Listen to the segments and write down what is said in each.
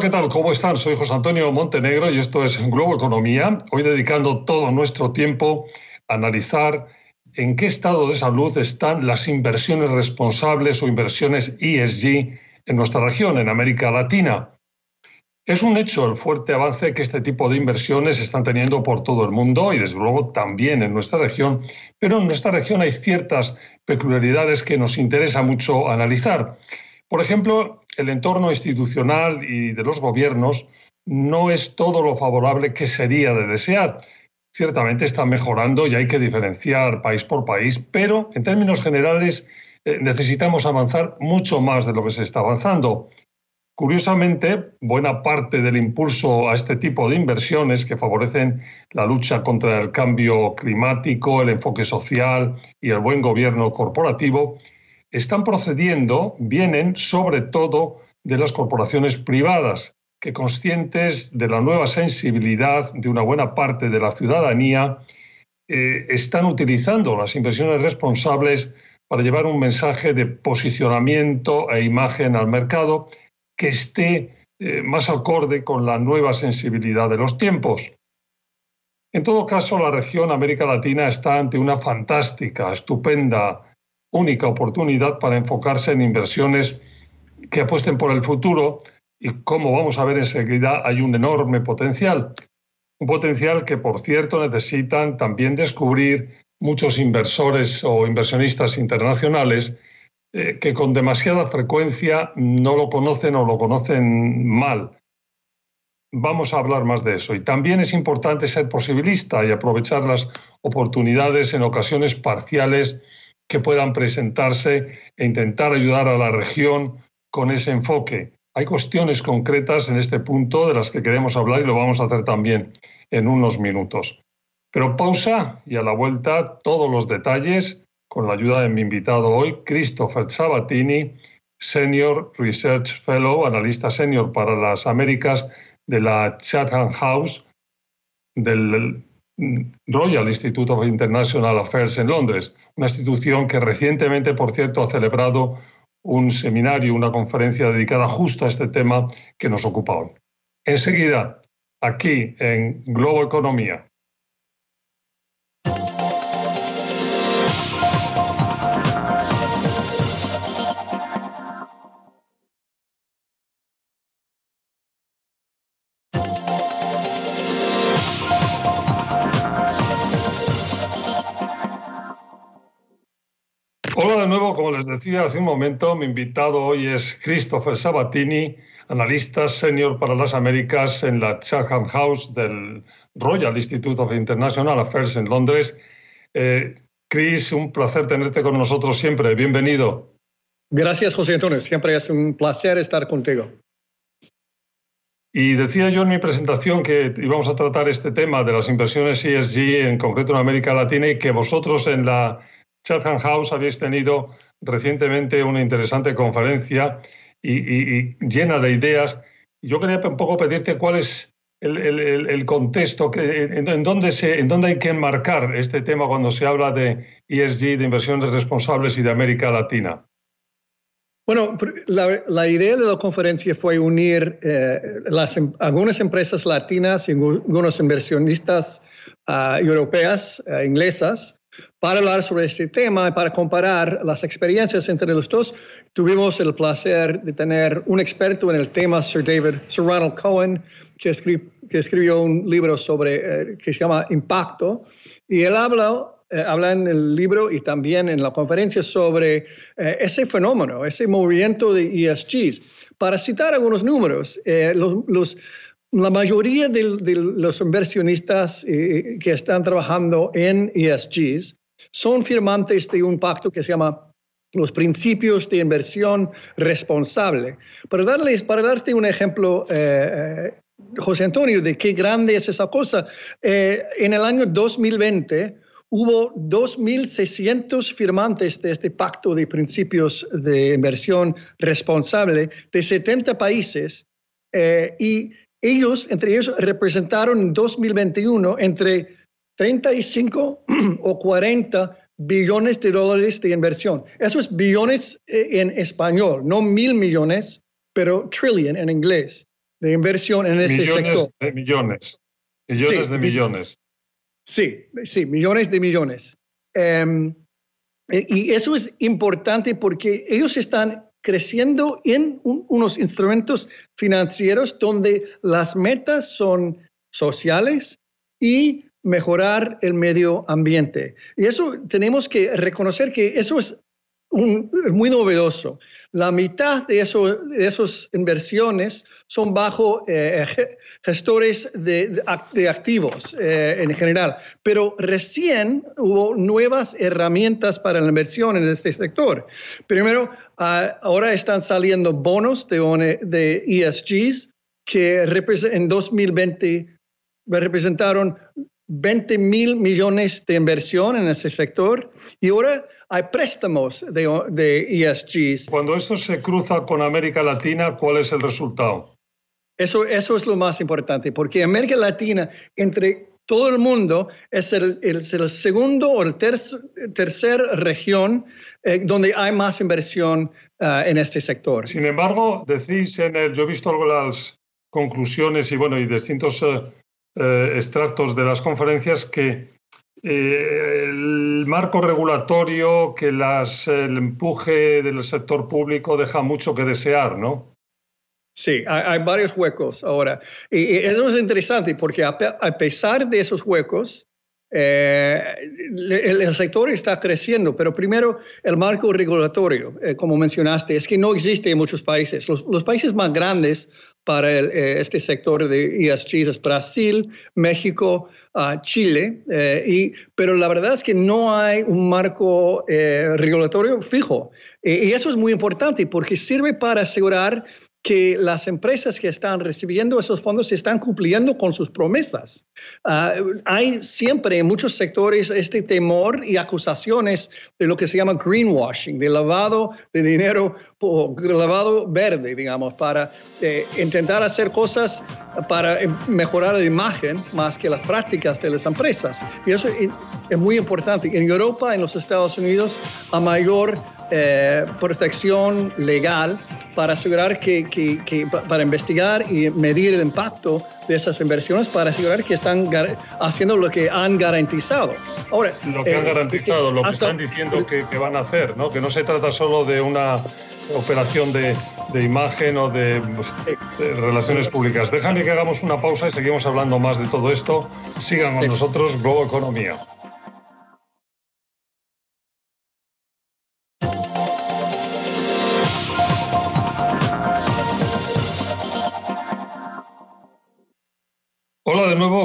¿qué tal? ¿Cómo están? Soy José Antonio Montenegro y esto es Globo Economía. Hoy dedicando todo nuestro tiempo a analizar en qué estado de salud están las inversiones responsables o inversiones ESG en nuestra región, en América Latina. Es un hecho el fuerte avance que este tipo de inversiones están teniendo por todo el mundo y desde luego también en nuestra región, pero en nuestra región hay ciertas peculiaridades que nos interesa mucho analizar. Por ejemplo, el entorno institucional y de los gobiernos no es todo lo favorable que sería de desear. Ciertamente está mejorando y hay que diferenciar país por país, pero en términos generales eh, necesitamos avanzar mucho más de lo que se está avanzando. Curiosamente, buena parte del impulso a este tipo de inversiones que favorecen la lucha contra el cambio climático, el enfoque social y el buen gobierno corporativo están procediendo, vienen sobre todo de las corporaciones privadas, que conscientes de la nueva sensibilidad de una buena parte de la ciudadanía, eh, están utilizando las inversiones responsables para llevar un mensaje de posicionamiento e imagen al mercado que esté eh, más acorde con la nueva sensibilidad de los tiempos. En todo caso, la región América Latina está ante una fantástica, estupenda, única oportunidad para enfocarse en inversiones que apuesten por el futuro y como vamos a ver enseguida hay un enorme potencial. Un potencial que, por cierto, necesitan también descubrir muchos inversores o inversionistas internacionales eh, que con demasiada frecuencia no lo conocen o lo conocen mal. Vamos a hablar más de eso. Y también es importante ser posibilista y aprovechar las oportunidades en ocasiones parciales que puedan presentarse e intentar ayudar a la región con ese enfoque. Hay cuestiones concretas en este punto de las que queremos hablar y lo vamos a hacer también en unos minutos. Pero pausa y a la vuelta todos los detalles con la ayuda de mi invitado hoy, Christopher Sabatini, Senior Research Fellow, analista senior para las Américas de la Chatham House del Royal Institute of International Affairs en Londres, una institución que recientemente, por cierto, ha celebrado un seminario, una conferencia dedicada justo a este tema que nos ocupa hoy. Enseguida, aquí en Globo Economía. Les decía hace un momento, mi invitado hoy es Christopher Sabatini, analista senior para las Américas en la Chatham House del Royal Institute of International Affairs en Londres. Eh, Chris, un placer tenerte con nosotros siempre. Bienvenido. Gracias, José Antonio. Siempre es un placer estar contigo. Y decía yo en mi presentación que íbamos a tratar este tema de las inversiones ESG, en concreto en América Latina, y que vosotros en la Chatham House habéis tenido recientemente una interesante conferencia y, llena de ideas. Yo quería un poco pedirte cuál es el, contexto, que, en, dónde se, en dónde hay que enmarcar este tema cuando se habla de ESG, de inversiones responsables y de América Latina. Bueno, la, idea de la conferencia fue unir eh, las, em, algunas empresas latinas y algunos inversionistas uh, europeas, uh, inglesas, para hablar sobre este tema y para comparar las experiencias entre los dos, tuvimos el placer de tener un experto en el tema, Sir David, Sir Ronald Cohen, que, escribió un libro sobre, eh, que se llama Impacto, y él habla, eh, habla en el libro y también en la conferencia sobre eh, ese fenómeno, ese movimiento de ESGs. Para citar algunos números, los, la mayoría de, los inversionistas que están trabajando en ESGs son firmantes de un pacto que se llama los principios de inversión responsable. Para, darles, para darte un ejemplo, eh, eh, José Antonio, de qué grande es esa cosa, eh, en el año 2020 hubo 2.600 firmantes de este pacto de principios de inversión responsable de 70 países y ellos, entre ellos, representaron en 2021 entre 35 o 40 billones de dólares de inversión. Eso es billones eh, en español, no mil millones, pero trillion en inglés. de inversión en ese millones sector. De millones, millones de millones. Sí, sí, millones de millones. Em, y eso es importante porque ellos están creciendo en unos instrumentos financieros donde las metas son sociales y mejorar el medio ambiente. Y eso tenemos que reconocer que eso es muy novedoso. La mitad de, eso, de esas inversiones son bajo eh, gestores de, activos eh, en general, pero recién hubo nuevas herramientas para la inversión en este sector. Primero, ah, ahora están saliendo bonos de, de ESGs que en 2020 representaron 20 mil millones de inversión en ese sector y ahora hay préstamos de, de ESGs. Cuando eso se cruza con América Latina, ¿cuál es el resultado? Eso, eso es lo más importante, porque América Latina, entre todo el mundo, es el, el, segundo o el tercer región eh, donde hay más inversión uh, en este sector. Sin embargo, decís en el, yo he visto las conclusiones y bueno, y distintos uh, eh, extractos de las conferencias que eh, el marco regulatorio, que las, el empuje del sector público deja mucho que desear, ¿no? Sí, hay, varios huecos ahora. Y, eso es interesante porque a, pesar de esos huecos, eh, el, sector está creciendo, pero primero el marco regulatorio, como mencionaste, es que no existe en muchos países. Los, los países más grandes para eh, este sector de ESGs es Brasil, México, uh, Chile, eh, y, pero la verdad es que no hay un marco eh, regulatorio fijo. y eso es muy importante porque sirve para asegurar que las empresas que están recibiendo esos fondos están cumpliendo con sus promesas. Ah, hay siempre en muchos sectores este temor y acusaciones de lo que se llama greenwashing, de lavado de dinero, o lavado verde, digamos, para eh, intentar hacer cosas para eh, mejorar la imagen más que las prácticas de las empresas. Y eso es muy importante. En Europa, en los Estados Unidos, a mayor eh, protección legal para asegurar que, que, para investigar y medir el impacto de esas inversiones para asegurar que están haciendo lo que han garantizado. Ahora, lo que han eh, garantizado, lo que están diciendo que, que, van a hacer, ¿no? que no se trata solo de una operación de, de imagen o de, de, relaciones públicas. Déjame que hagamos una pausa y seguimos hablando más de todo esto. Sigan con nosotros, Globo Economía.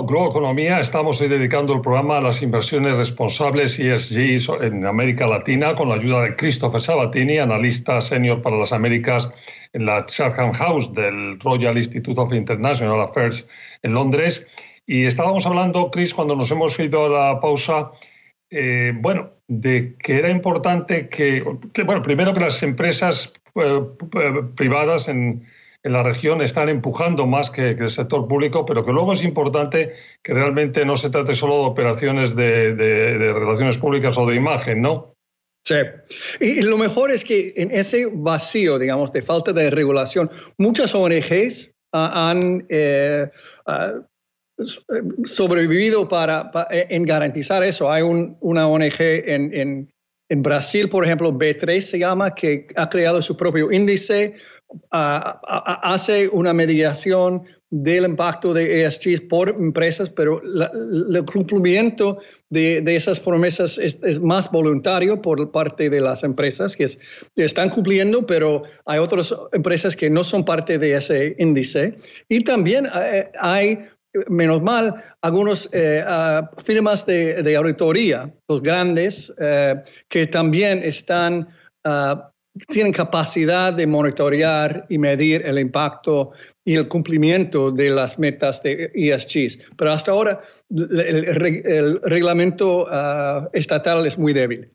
Globo Economía. Estamos hoy dedicando el programa a las inversiones responsables ESG en América Latina con la ayuda de Christopher Sabatini, analista senior para las Américas en la Chatham House del Royal Institute of International Affairs en Londres. Y estábamos hablando, Chris, cuando nos hemos ido a la pausa, eh, bueno, de que era importante que, que, bueno, primero que las empresas eh, privadas en en la región están empujando más que, el sector público, pero que luego es importante que realmente no se trate solo de operaciones de, relaciones públicas o de imagen, ¿no? Sí. Y lo mejor es que en ese vacío, digamos, de falta de regulación, muchas ONGs han eh, sobrevivido para, en garantizar eso. Hay una ONG en Brasil, por ejemplo, B3 se llama, que ha creado su propio índice, hace una mediación del impacto de ESGs por empresas, pero el cumplimiento de, esas promesas es, más voluntario por parte de las empresas que están cumpliendo, pero hay otras empresas que no son parte de ese índice. Y también eh, hay menos mal, algunas eh, firmas de, auditoría, los grandes, eh, que también están, ah, tienen capacidad de monitorear y medir el impacto y el cumplimiento de las metas de ESGs. Pero hasta ahora el, reglamento ah, estatal es muy débil.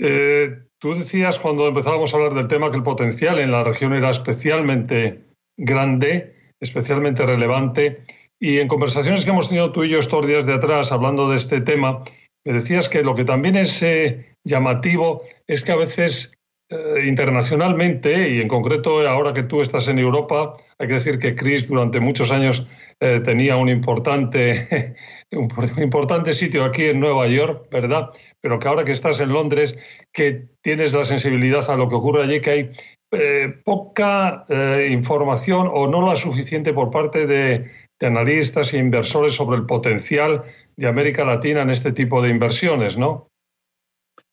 Eh, tú decías cuando empezábamos a hablar del tema que el potencial en la región era especialmente grande especialmente relevante. Y en conversaciones que hemos tenido tú y yo estos días de atrás hablando de este tema, me decías que lo que también es eh, llamativo es que a veces eh, internacionalmente, y en concreto ahora que tú estás en Europa, hay que decir que Chris durante muchos años eh, tenía un importante, un importante sitio aquí en Nueva York, ¿verdad? Pero que ahora que estás en Londres, que tienes la sensibilidad a lo que ocurre allí, que hay eh, poca información o no la suficiente por parte de, analistas e inversores sobre el potencial de América Latina en este tipo de inversiones, ¿no?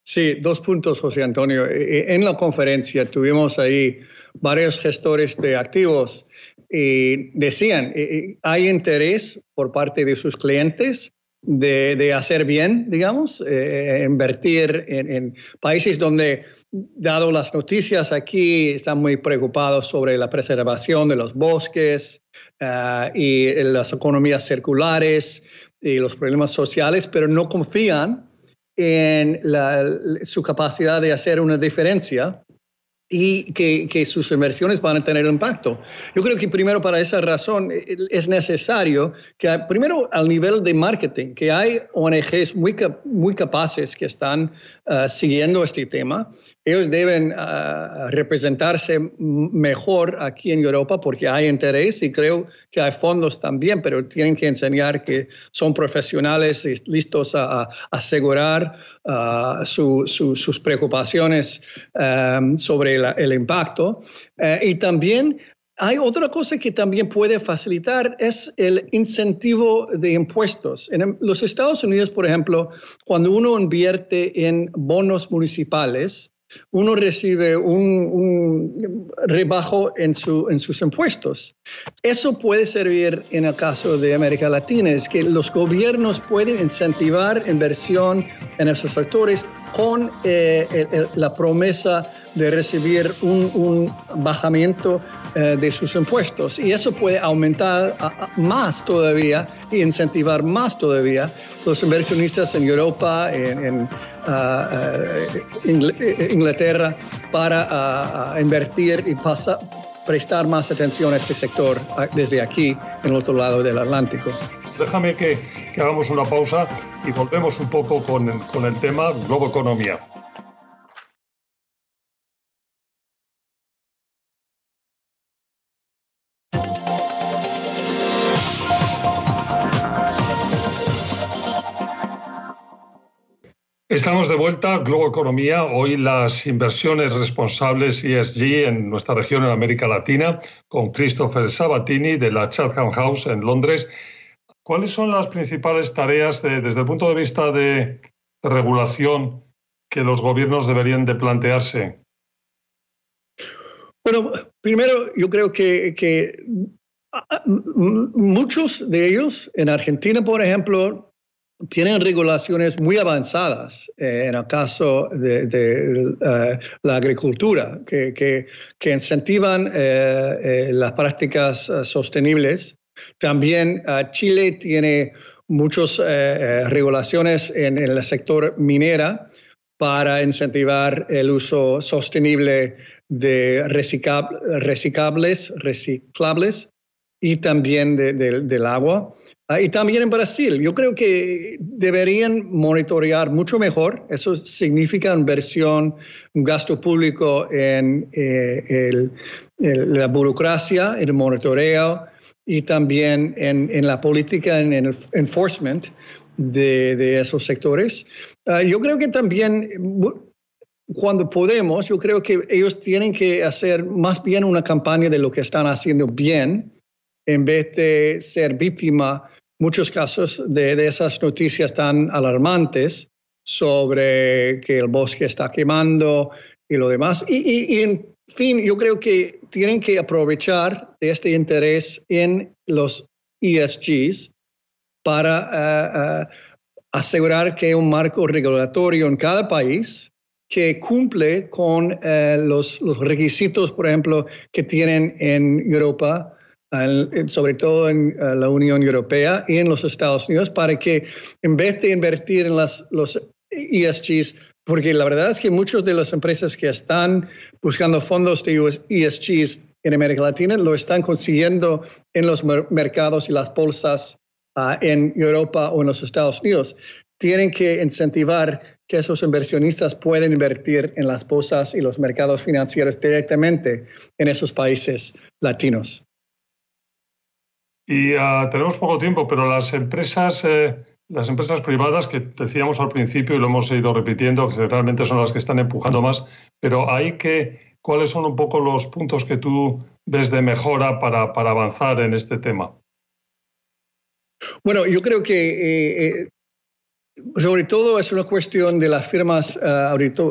Sí, dos puntos, José Antonio. E, e, en la conferencia tuvimos ahí varios gestores de activos y decían, e, hay interés por parte de sus clientes de, hacer bien, digamos, eh, invertir en, países donde, dado las noticias aquí, están muy preocupados sobre la preservación de los bosques eh, y las economías circulares y los problemas sociales, pero no confían en su capacidad de hacer una diferencia y que, sus inversiones van a tener impacto. Yo creo que primero para esa razón eh, es necesario que primero al nivel de marketing, que hay ONGs muy, muy capaces que están uh, siguiendo este tema ellos deben ah, representarse mejor aquí en Europa porque hay interés y creo que hay fondos también, pero tienen que enseñar que son profesionales y listos a, asegurar ah, sus preocupaciones sobre el impacto. Eh, y también hay otra cosa que también puede facilitar, es el incentivo de impuestos. En los Estados Unidos, por ejemplo, cuando uno invierte en bonos municipales, uno recibe un, rebajo en, sus impuestos. Eso puede servir en el caso de América Latina, es que los gobiernos pueden incentivar inversión en esos sectores con eh, la promesa de recibir un, bajamiento eh, de sus impuestos. Y eso puede aumentar más todavía y incentivar más todavía los inversionistas en Europa, en, ah, Inglaterra, para ah, invertir y prestar más atención a este sector desde aquí, en el otro lado del Atlántico. Déjame que, hagamos una pausa y volvemos un poco con, con el tema Globo Economía. Estamos de vuelta, Globo Economía. Hoy las inversiones responsables ESG en nuestra región, en América Latina, con Christopher Sabatini de la Chatham House en Londres. ¿Cuáles son las principales tareas desde el punto de vista de regulación que los gobiernos deberían de plantearse? Bueno, primero yo creo que, que muchos de ellos, en Argentina, por ejemplo, tienen regulaciones muy avanzadas eh, en el caso de, eh, la agricultura, que, que, incentivan eh, las prácticas sostenibles. También Chile tiene muchas regulaciones en, el sector minera para incentivar el uso sostenible de reciclables, reciclables y también del agua. Ah, y también en Brasil, yo creo que deberían monitorear mucho mejor. Eso significa inversión, gasto público en eh, la burocracia, en el monitoreo y también en, la política, en el enforcement de, esos sectores. Ah, yo creo que también cuando podemos, yo creo que ellos tienen que hacer más bien una campaña de lo que están haciendo bien en vez de ser víctima muchos casos de, esas noticias tan alarmantes sobre que el bosque está quemando y lo demás. Y, en fin, yo creo que tienen que aprovechar de este interés en los ESGs para eh, eh, asegurar que hay un marco regulatorio en cada país que cumple con eh, los, los, requisitos, por ejemplo, que tienen en Europa sobre todo en la Unión Europea y en los Estados Unidos, para que en vez de invertir en las, los ESGs, porque la verdad es que muchas de las empresas que están buscando fondos de ESGs en América Latina lo están consiguiendo en los mercados y las bolsas ah, en Europa o en los Estados Unidos. tienen que incentivar que esos inversionistas pueden invertir en las bolsas y los mercados financieros directamente en esos países latinos. Y ah, tenemos poco tiempo, pero las empresas, eh, las empresas privadas que decíamos al principio y lo hemos ido repitiendo, que realmente son las que están empujando más, pero hay que, ¿cuáles son un poco los puntos que tú ves de mejora para, para avanzar en este tema? Bueno, yo creo que eh, eh, sobre todo es una cuestión de las firmas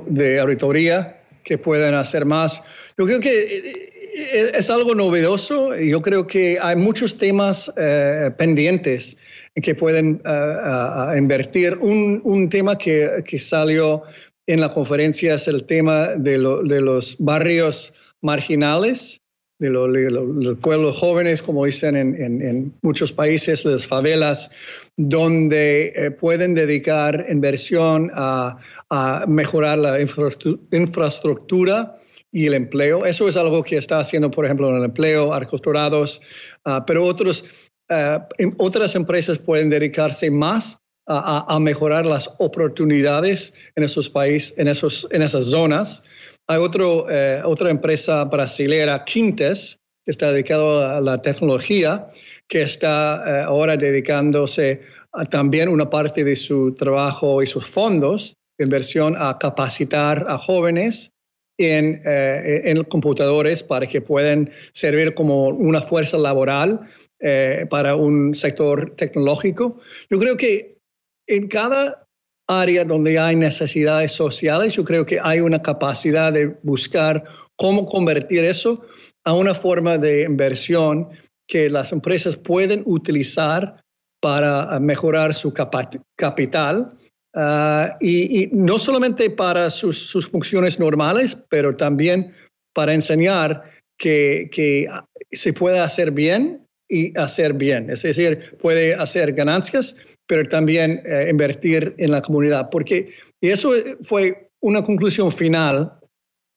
de auditoría que pueden hacer más. Yo creo que es algo novedoso. Yo creo que hay muchos temas eh, pendientes que pueden uh, invertir. Un, un tema que, que, salió en la conferencia es el tema de, de los barrios marginales, de, los pueblos jóvenes, como dicen en, en, en, muchos países, las favelas, donde eh, pueden dedicar inversión a, a mejorar la infraestructura y el empleo. Eso es algo que está haciendo, por ejemplo, en el empleo, arcos dorados, ah, pero otros, ah, em, otras empresas pueden dedicarse más a, mejorar las oportunidades en esos países, en, esos, en esas zonas. Hay otro, eh, otra empresa brasilera, Quintes, que está dedicado a la tecnología, que está eh, ahora dedicándose a también una parte de su trabajo y sus fondos de inversión a capacitar a jóvenes en, eh, en computadores para que puedan servir como una fuerza laboral eh, para un sector tecnológico. Yo creo que en cada área donde hay necesidades sociales, yo creo que hay una capacidad de buscar cómo convertir eso a una forma de inversión que las empresas pueden utilizar para mejorar su capital Ah, y, no solamente para sus, funciones normales, pero también para enseñar que, que, se puede hacer bien y hacer bien. Es decir, puede hacer ganancias, pero también eh, invertir en la comunidad. Porque y eso fue una conclusión final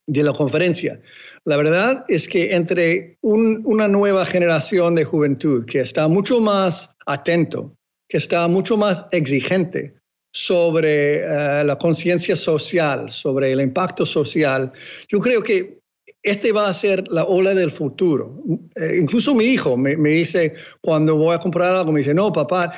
de la conferencia. La verdad es que entre una nueva generación de juventud que está mucho más atento, que está mucho más exigente, sobre eh, la conciencia social, sobre el impacto social. Yo creo que este va a ser la ola del futuro. Eh, incluso mi hijo me, dice, cuando voy a comprar algo, me dice, no, papá,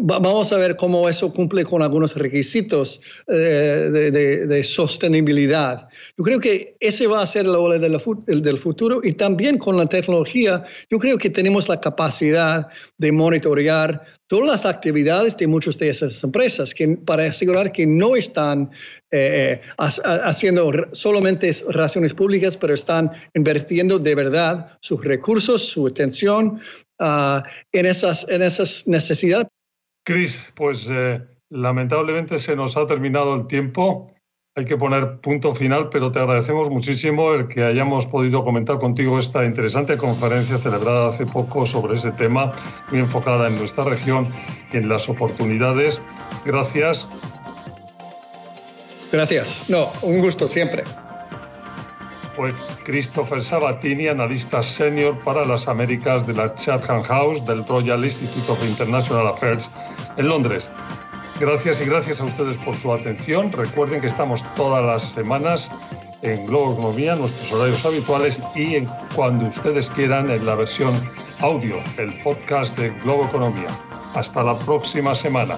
vamos a ver cómo eso cumple con algunos requisitos eh, de, sostenibilidad. Yo creo que ese va a ser la ola del, del futuro y también con la tecnología, yo creo que tenemos la capacidad de monitorear todas las actividades de muchas de esas empresas que, para asegurar que no están eh, haciendo solamente relaciones públicas, pero están invirtiendo de verdad sus recursos, su atención ah, en, esas, en esas necesidades. Cris, pues eh, lamentablemente se nos ha terminado el tiempo hay que poner punto final, pero te agradecemos muchísimo el que hayamos podido comentar contigo esta interesante conferencia celebrada hace poco sobre ese tema, muy enfocada en nuestra región y en las oportunidades. Gracias. Gracias. No, un gusto siempre. Fue Christopher Sabatini, analista senior para las Américas de la Chatham House del Royal Institute of International Affairs en Londres. Gracias y gracias a ustedes por su atención. Recuerden que estamos todas las semanas en Globo Economía, nuestros horarios habituales y en, cuando ustedes quieran en la versión audio, el podcast de Globo Economía. Hasta la próxima semana.